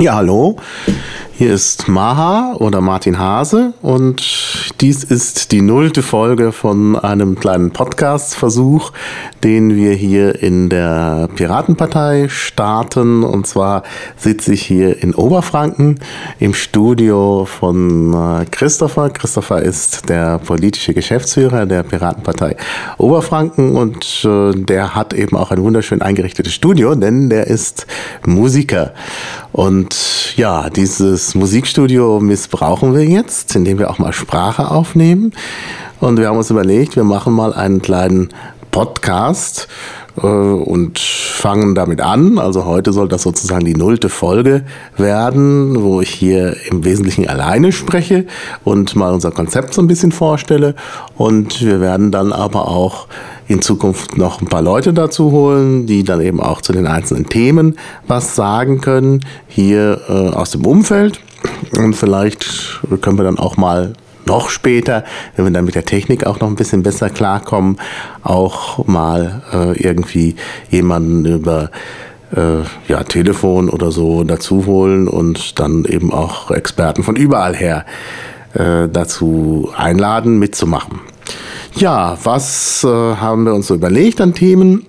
Ja, hallo. Hier ist Maha oder Martin Hase und dies ist die nullte Folge von einem kleinen Podcast-Versuch, den wir hier in der Piratenpartei starten. Und zwar sitze ich hier in Oberfranken im Studio von äh, Christopher. Christopher ist der politische Geschäftsführer der Piratenpartei Oberfranken und äh, der hat eben auch ein wunderschön eingerichtetes Studio, denn der ist Musiker. Und ja, dieses Musikstudio missbrauchen wir jetzt, indem wir auch mal Sprache aufnehmen. Und wir haben uns überlegt, wir machen mal einen kleinen Podcast äh, und fangen damit an. Also heute soll das sozusagen die nullte Folge werden, wo ich hier im Wesentlichen alleine spreche und mal unser Konzept so ein bisschen vorstelle. Und wir werden dann aber auch in Zukunft noch ein paar Leute dazu holen, die dann eben auch zu den einzelnen Themen was sagen können, hier äh, aus dem Umfeld. Und vielleicht können wir dann auch mal noch später, wenn wir dann mit der Technik auch noch ein bisschen besser klarkommen, auch mal äh, irgendwie jemanden über äh, ja, Telefon oder so dazu holen und dann eben auch Experten von überall her äh, dazu einladen, mitzumachen. Ja, was äh, haben wir uns so überlegt an Themen?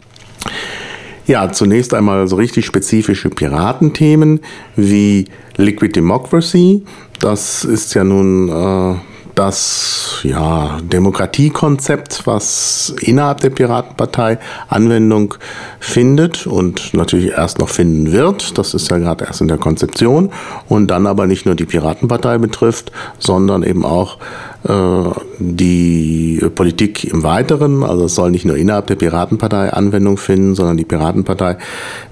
Ja, zunächst einmal so richtig spezifische Piratenthemen wie Liquid Democracy. Das ist ja nun äh, das ja, Demokratiekonzept, was innerhalb der Piratenpartei Anwendung findet und natürlich erst noch finden wird. Das ist ja gerade erst in der Konzeption und dann aber nicht nur die Piratenpartei betrifft, sondern eben auch die Politik im Weiteren. Also es soll nicht nur innerhalb der Piratenpartei Anwendung finden, sondern die Piratenpartei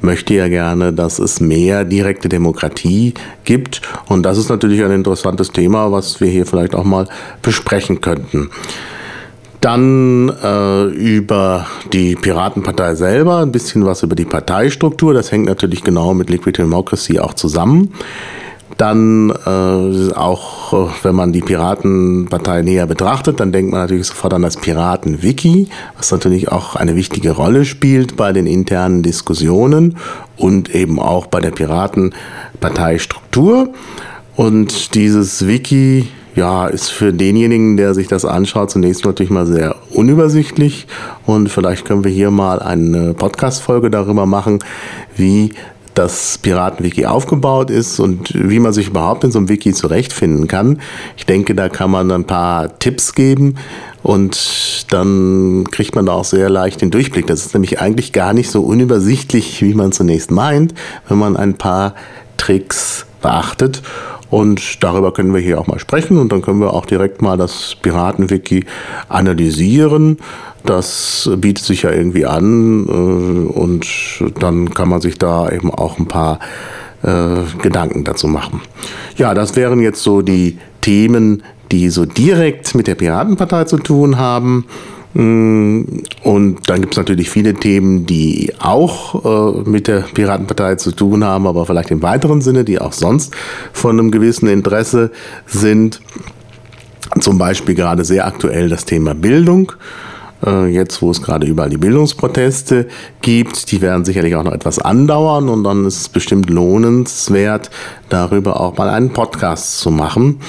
möchte ja gerne, dass es mehr direkte Demokratie gibt. Und das ist natürlich ein interessantes Thema, was wir hier vielleicht auch mal besprechen könnten. Dann äh, über die Piratenpartei selber, ein bisschen was über die Parteistruktur. Das hängt natürlich genau mit Liquid Democracy auch zusammen. Dann äh, auch, äh, wenn man die Piratenpartei näher betrachtet, dann denkt man natürlich sofort an das Piraten-Wiki, was natürlich auch eine wichtige Rolle spielt bei den internen Diskussionen und eben auch bei der Piratenparteistruktur. Und dieses Wiki ja, ist für denjenigen, der sich das anschaut, zunächst natürlich mal sehr unübersichtlich. Und vielleicht können wir hier mal eine Podcast-Folge darüber machen, wie das Piratenwiki aufgebaut ist und wie man sich überhaupt in so einem Wiki zurechtfinden kann. Ich denke, da kann man ein paar Tipps geben und dann kriegt man da auch sehr leicht den Durchblick. Das ist nämlich eigentlich gar nicht so unübersichtlich, wie man zunächst meint, wenn man ein paar Tricks beachtet. Und darüber können wir hier auch mal sprechen und dann können wir auch direkt mal das Piratenwiki analysieren. Das bietet sich ja irgendwie an äh, und dann kann man sich da eben auch ein paar äh, Gedanken dazu machen. Ja, das wären jetzt so die Themen, die so direkt mit der Piratenpartei zu tun haben. Mm, und dann gibt es natürlich viele Themen, die auch äh, mit der Piratenpartei zu tun haben, aber vielleicht im weiteren Sinne, die auch sonst von einem gewissen Interesse sind. Zum Beispiel gerade sehr aktuell das Thema Bildung. Äh, jetzt, wo es gerade überall die Bildungsproteste gibt, die werden sicherlich auch noch etwas andauern und dann ist es bestimmt lohnenswert, darüber auch mal einen Podcast zu machen.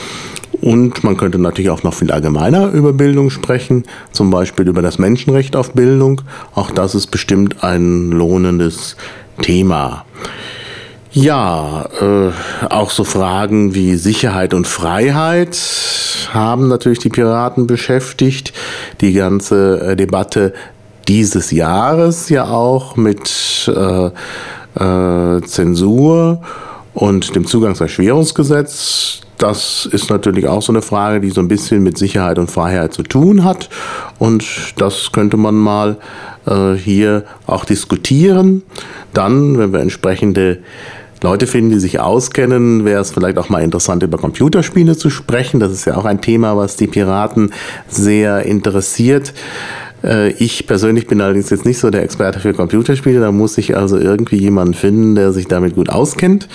Und man könnte natürlich auch noch viel allgemeiner über Bildung sprechen, zum Beispiel über das Menschenrecht auf Bildung. Auch das ist bestimmt ein lohnendes Thema. Ja, äh, auch so Fragen wie Sicherheit und Freiheit haben natürlich die Piraten beschäftigt. Die ganze äh, Debatte dieses Jahres ja auch mit äh, äh, Zensur und dem Zugangserschwerungsgesetz das ist natürlich auch so eine Frage, die so ein bisschen mit Sicherheit und Freiheit zu tun hat. Und das könnte man mal äh, hier auch diskutieren. Dann, wenn wir entsprechende Leute finden, die sich auskennen, wäre es vielleicht auch mal interessant, über Computerspiele zu sprechen. Das ist ja auch ein Thema, was die Piraten sehr interessiert. Äh, ich persönlich bin allerdings jetzt nicht so der Experte für Computerspiele. Da muss ich also irgendwie jemanden finden, der sich damit gut auskennt.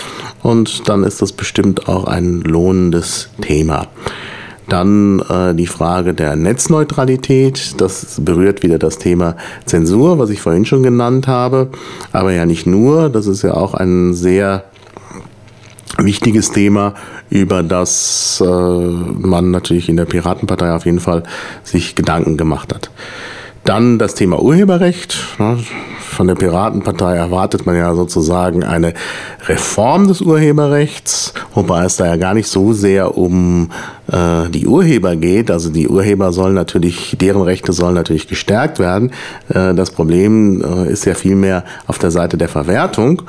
Und dann ist das bestimmt auch ein lohnendes Thema. Dann äh, die Frage der Netzneutralität. Das berührt wieder das Thema Zensur, was ich vorhin schon genannt habe. Aber ja nicht nur. Das ist ja auch ein sehr wichtiges Thema, über das äh, man natürlich in der Piratenpartei auf jeden Fall sich Gedanken gemacht hat. Dann das Thema Urheberrecht. Ne? Von der Piratenpartei erwartet man ja sozusagen eine Reform des Urheberrechts, wobei es da ja gar nicht so sehr um äh, die Urheber geht. Also die Urheber sollen natürlich, deren Rechte sollen natürlich gestärkt werden. Äh, das Problem äh, ist ja vielmehr auf der Seite der Verwertung.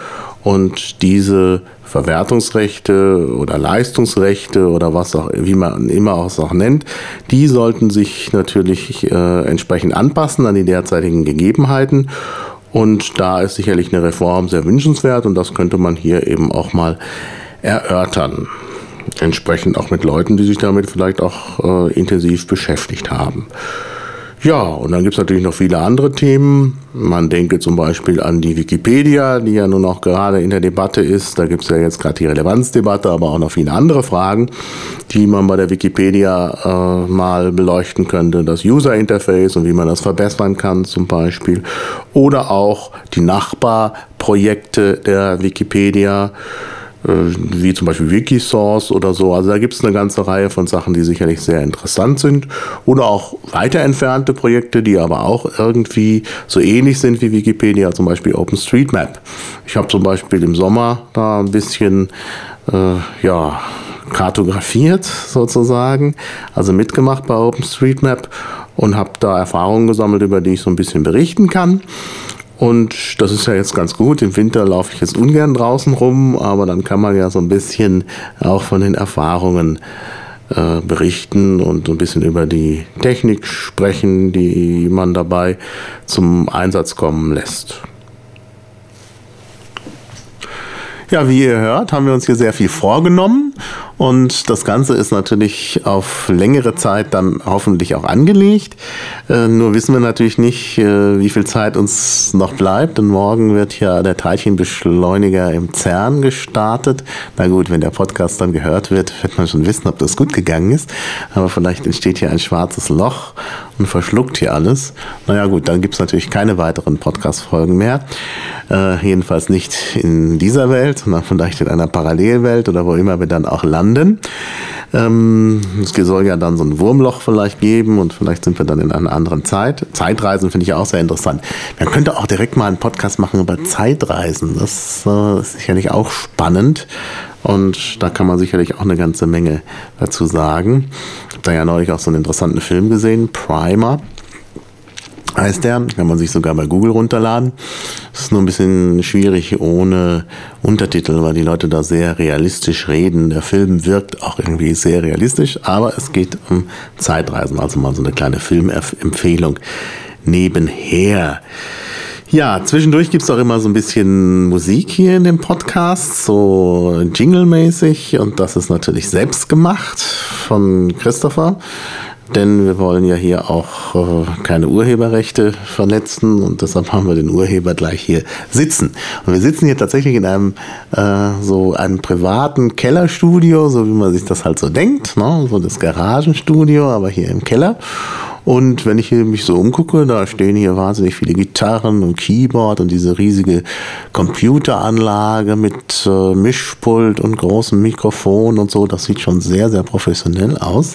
Und diese Verwertungsrechte oder Leistungsrechte oder was auch, wie man immer auch, auch nennt, die sollten sich natürlich äh, entsprechend anpassen an die derzeitigen Gegebenheiten. Und da ist sicherlich eine Reform sehr wünschenswert und das könnte man hier eben auch mal erörtern. Entsprechend auch mit Leuten, die sich damit vielleicht auch äh, intensiv beschäftigt haben. Ja, und dann gibt es natürlich noch viele andere Themen. Man denke zum Beispiel an die Wikipedia, die ja nun auch gerade in der Debatte ist. Da gibt es ja jetzt gerade die Relevanzdebatte, aber auch noch viele andere Fragen, die man bei der Wikipedia äh, mal beleuchten könnte. Das User Interface und wie man das verbessern kann zum Beispiel. Oder auch die Nachbarprojekte der Wikipedia. Äh, wie zum Beispiel Wikisource oder so. Also da gibt es eine ganze Reihe von Sachen, die sicherlich sehr interessant sind. Oder auch weiter entfernte Projekte, die aber auch irgendwie so ähnlich sind wie Wikipedia, zum Beispiel OpenStreetMap. Ich habe zum Beispiel im Sommer da ein bisschen, äh, ja, kartografiert sozusagen, also mitgemacht bei OpenStreetMap und habe da Erfahrungen gesammelt, über die ich so ein bisschen berichten kann. Und das ist ja jetzt ganz gut. Im Winter laufe ich jetzt ungern draußen rum, aber dann kann man ja so ein bisschen auch von den Erfahrungen äh, berichten und ein bisschen über die Technik sprechen, die man dabei zum Einsatz kommen lässt. Ja, wie ihr hört, haben wir uns hier sehr viel vorgenommen und das Ganze ist natürlich auf längere Zeit dann hoffentlich auch angelegt. Äh, nur wissen wir natürlich nicht, äh, wie viel Zeit uns noch bleibt, denn morgen wird ja der Teilchenbeschleuniger im CERN gestartet. Na gut, wenn der Podcast dann gehört wird, wird man schon wissen, ob das gut gegangen ist. Aber vielleicht entsteht hier ein schwarzes Loch und verschluckt hier alles. Naja gut, dann gibt es natürlich keine weiteren Podcast-Folgen mehr. Äh, jedenfalls nicht in dieser Welt, sondern vielleicht in einer Parallelwelt oder wo immer wir dann auch landen. Ähm, es soll ja dann so ein Wurmloch vielleicht geben und vielleicht sind wir dann in einer anderen Zeit. Zeitreisen finde ich auch sehr interessant. Man könnte auch direkt mal einen Podcast machen über Zeitreisen. Das äh, ist sicherlich auch spannend. Und da kann man sicherlich auch eine ganze Menge dazu sagen. Ich habe da ja neulich auch so einen interessanten Film gesehen, Primer heißt der. Kann man sich sogar bei Google runterladen. Ist nur ein bisschen schwierig ohne Untertitel, weil die Leute da sehr realistisch reden. Der Film wirkt auch irgendwie sehr realistisch, aber es geht um Zeitreisen, also mal so eine kleine Filmempfehlung nebenher. Ja, zwischendurch gibt es auch immer so ein bisschen Musik hier in dem Podcast, so Jingle-mäßig. Und das ist natürlich selbst gemacht von Christopher. Denn wir wollen ja hier auch äh, keine Urheberrechte verletzen und deshalb haben wir den Urheber gleich hier sitzen. Und wir sitzen hier tatsächlich in einem äh, so einem privaten Kellerstudio, so wie man sich das halt so denkt, ne? so das Garagenstudio, aber hier im Keller. Und wenn ich mich so umgucke, da stehen hier wahnsinnig viele Gitarren und Keyboard und diese riesige Computeranlage mit äh, Mischpult und großem Mikrofon und so. Das sieht schon sehr, sehr professionell aus.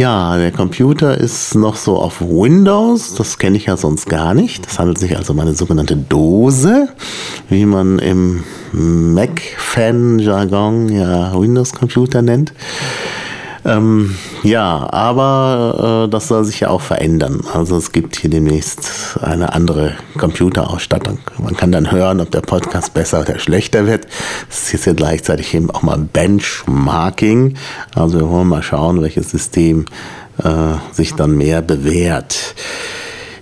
Ja, der Computer ist noch so auf Windows. Das kenne ich ja sonst gar nicht. Das handelt sich also um eine sogenannte Dose, wie man im Mac-Fan-Jargon ja Windows-Computer nennt. Ähm, ja, aber äh, das soll sich ja auch verändern. Also es gibt hier demnächst eine andere Computerausstattung. Man kann dann hören, ob der Podcast besser oder schlechter wird. Es ist ja gleichzeitig eben auch mal Benchmarking. Also wir wollen mal schauen, welches System äh, sich dann mehr bewährt.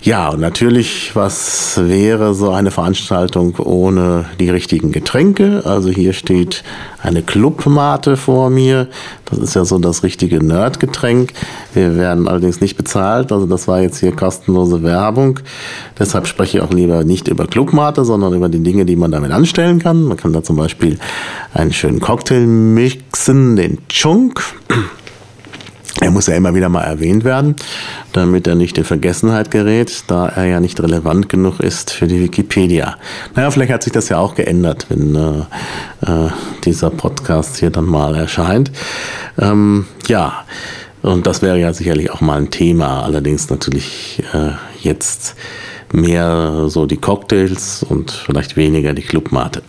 Ja, und natürlich, was wäre so eine Veranstaltung ohne die richtigen Getränke? Also hier steht eine Clubmate vor mir. Das ist ja so das richtige Nerdgetränk. Wir werden allerdings nicht bezahlt. Also das war jetzt hier kostenlose Werbung. Deshalb spreche ich auch lieber nicht über Clubmate, sondern über die Dinge, die man damit anstellen kann. Man kann da zum Beispiel einen schönen Cocktail mixen, den Chunk. Er muss ja immer wieder mal erwähnt werden, damit er nicht in Vergessenheit gerät, da er ja nicht relevant genug ist für die Wikipedia. Naja, vielleicht hat sich das ja auch geändert, wenn äh, äh, dieser Podcast hier dann mal erscheint. Ähm, ja, und das wäre ja sicherlich auch mal ein Thema, allerdings natürlich äh, jetzt mehr so die Cocktails und vielleicht weniger die Clubmate.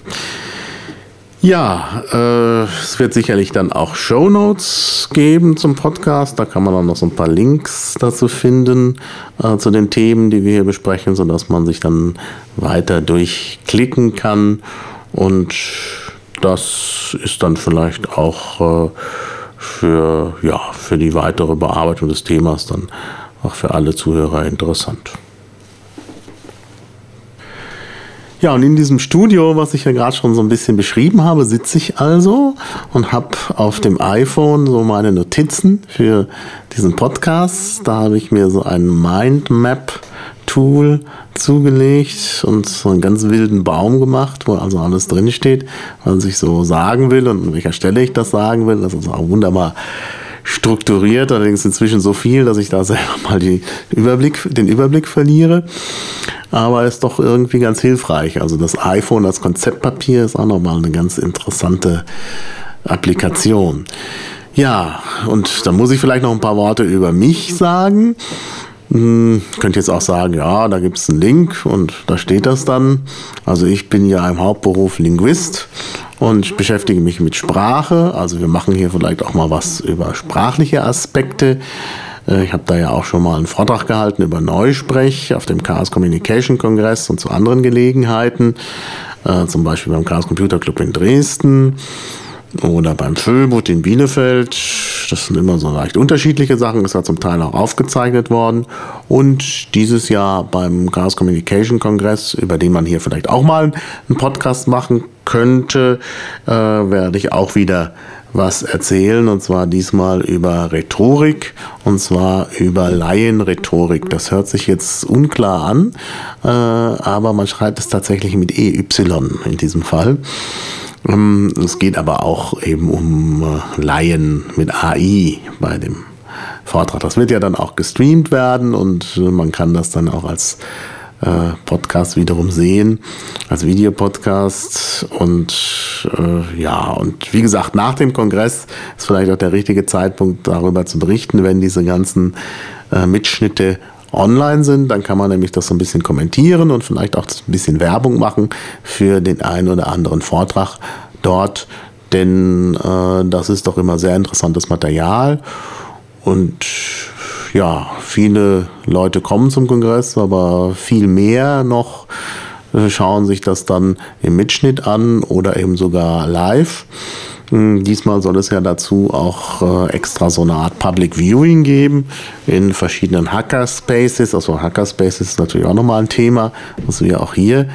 Ja, äh, es wird sicherlich dann auch Show Notes geben zum Podcast. Da kann man dann noch so ein paar Links dazu finden, äh, zu den Themen, die wir hier besprechen, sodass man sich dann weiter durchklicken kann. Und das ist dann vielleicht auch äh, für, ja, für die weitere Bearbeitung des Themas dann auch für alle Zuhörer interessant. Ja, und in diesem Studio, was ich ja gerade schon so ein bisschen beschrieben habe, sitze ich also und habe auf dem iPhone so meine Notizen für diesen Podcast. Da habe ich mir so ein Mindmap-Tool zugelegt und so einen ganz wilden Baum gemacht, wo also alles drinsteht, was ich so sagen will und an welcher Stelle ich das sagen will. Das ist auch wunderbar strukturiert, allerdings inzwischen so viel, dass ich da selber mal die Überblick, den Überblick verliere. Aber ist doch irgendwie ganz hilfreich. Also das iPhone als Konzeptpapier ist auch nochmal eine ganz interessante Applikation. Ja, und da muss ich vielleicht noch ein paar Worte über mich sagen. Hm, könnt jetzt auch sagen, ja, da gibt es einen Link und da steht das dann. Also ich bin ja im Hauptberuf Linguist und ich beschäftige mich mit Sprache. Also wir machen hier vielleicht auch mal was über sprachliche Aspekte. Äh, ich habe da ja auch schon mal einen Vortrag gehalten über Neusprech auf dem Chaos Communication Kongress und zu anderen Gelegenheiten, äh, zum Beispiel beim Chaos Computer Club in Dresden oder beim Föbut in Bielefeld. Das sind immer so leicht unterschiedliche Sachen. Das war zum Teil auch aufgezeichnet worden. Und dieses Jahr beim Chaos Communication Kongress, über den man hier vielleicht auch mal einen Podcast machen könnte, äh, werde ich auch wieder was erzählen. Und zwar diesmal über Rhetorik. Und zwar über Laienrhetorik. Das hört sich jetzt unklar an, äh, aber man schreibt es tatsächlich mit EY in diesem Fall. Ähm, es geht aber auch eben um äh, Laien mit AI bei dem Vortrag. Das wird ja dann auch gestreamt werden und äh, man kann das dann auch als äh, Podcast wiederum sehen, als Videopodcast. Und äh, ja, und wie gesagt, nach dem Kongress ist vielleicht auch der richtige Zeitpunkt, darüber zu berichten, wenn diese ganzen äh, Mitschnitte online sind, dann kann man nämlich das so ein bisschen kommentieren und vielleicht auch ein bisschen Werbung machen für den einen oder anderen Vortrag dort, denn äh, das ist doch immer sehr interessantes Material. Und ja, viele Leute kommen zum Kongress, aber viel mehr noch äh, schauen sich das dann im Mitschnitt an oder eben sogar live. Diesmal soll es ja dazu auch äh, extra so eine Art Public Viewing geben in verschiedenen Hackerspaces. Also Hackerspaces ist natürlich auch nochmal ein Thema, was wir auch hier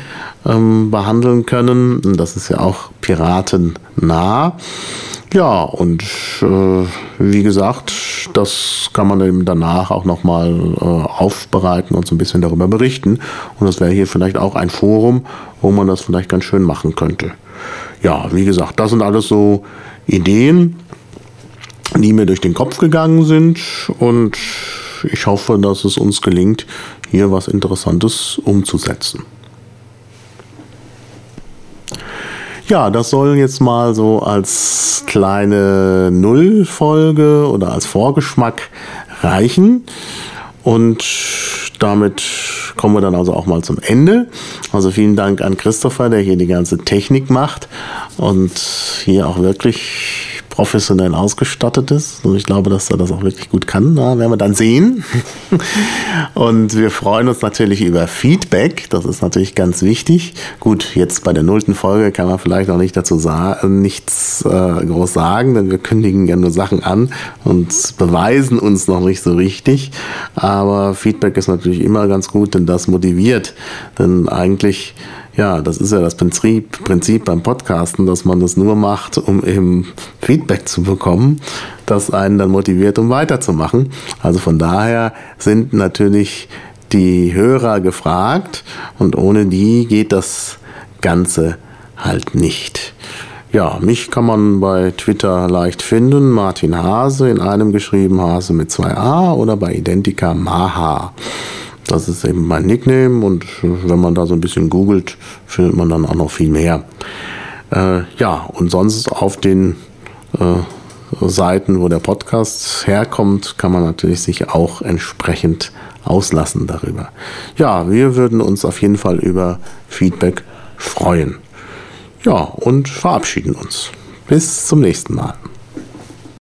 ähm, behandeln können. Das ist ja auch piratennah. Ja, und äh, wie gesagt, das kann man eben danach auch nochmal äh, aufbereiten und so ein bisschen darüber berichten. Und das wäre hier vielleicht auch ein Forum, wo man das vielleicht ganz schön machen könnte ja, wie gesagt, das sind alles so Ideen, die mir durch den Kopf gegangen sind und ich hoffe, dass es uns gelingt, hier was Interessantes umzusetzen. Ja, das soll jetzt mal so als kleine Nullfolge oder als Vorgeschmack reichen. Und damit kommen wir dann also auch mal zum Ende. Also vielen Dank an Christopher, der hier die ganze Technik macht und hier auch wirklich professionell ausgestattet ist. Und ich glaube, dass er das auch wirklich gut kann. Na, werden wir dann sehen. Und wir freuen uns natürlich über Feedback. Das ist natürlich ganz wichtig. Gut, jetzt bei der nullten Folge kann man vielleicht noch nicht dazu sagen, nichts äh, groß sagen, denn wir kündigen ja nur Sachen an und beweisen uns noch nicht so richtig. Aber Feedback ist natürlich immer ganz gut, denn das motiviert. Denn eigentlich ja, das ist ja das Prinzip, Prinzip beim Podcasten, dass man das nur macht, um eben Feedback zu bekommen, das einen dann motiviert, um weiterzumachen. Also von daher sind natürlich die Hörer gefragt und ohne die geht das Ganze halt nicht. Ja, mich kann man bei Twitter leicht finden. Martin Hase, in einem geschrieben Hase mit zwei A oder bei Identica Maha. Das ist eben mein Nickname und wenn man da so ein bisschen googelt, findet man dann auch noch viel mehr. Äh, ja, und sonst auf den äh, Seiten, wo der Podcast herkommt, kann man natürlich sich auch entsprechend auslassen darüber. Ja, wir würden uns auf jeden Fall über Feedback freuen. Ja, und verabschieden uns. Bis zum nächsten Mal.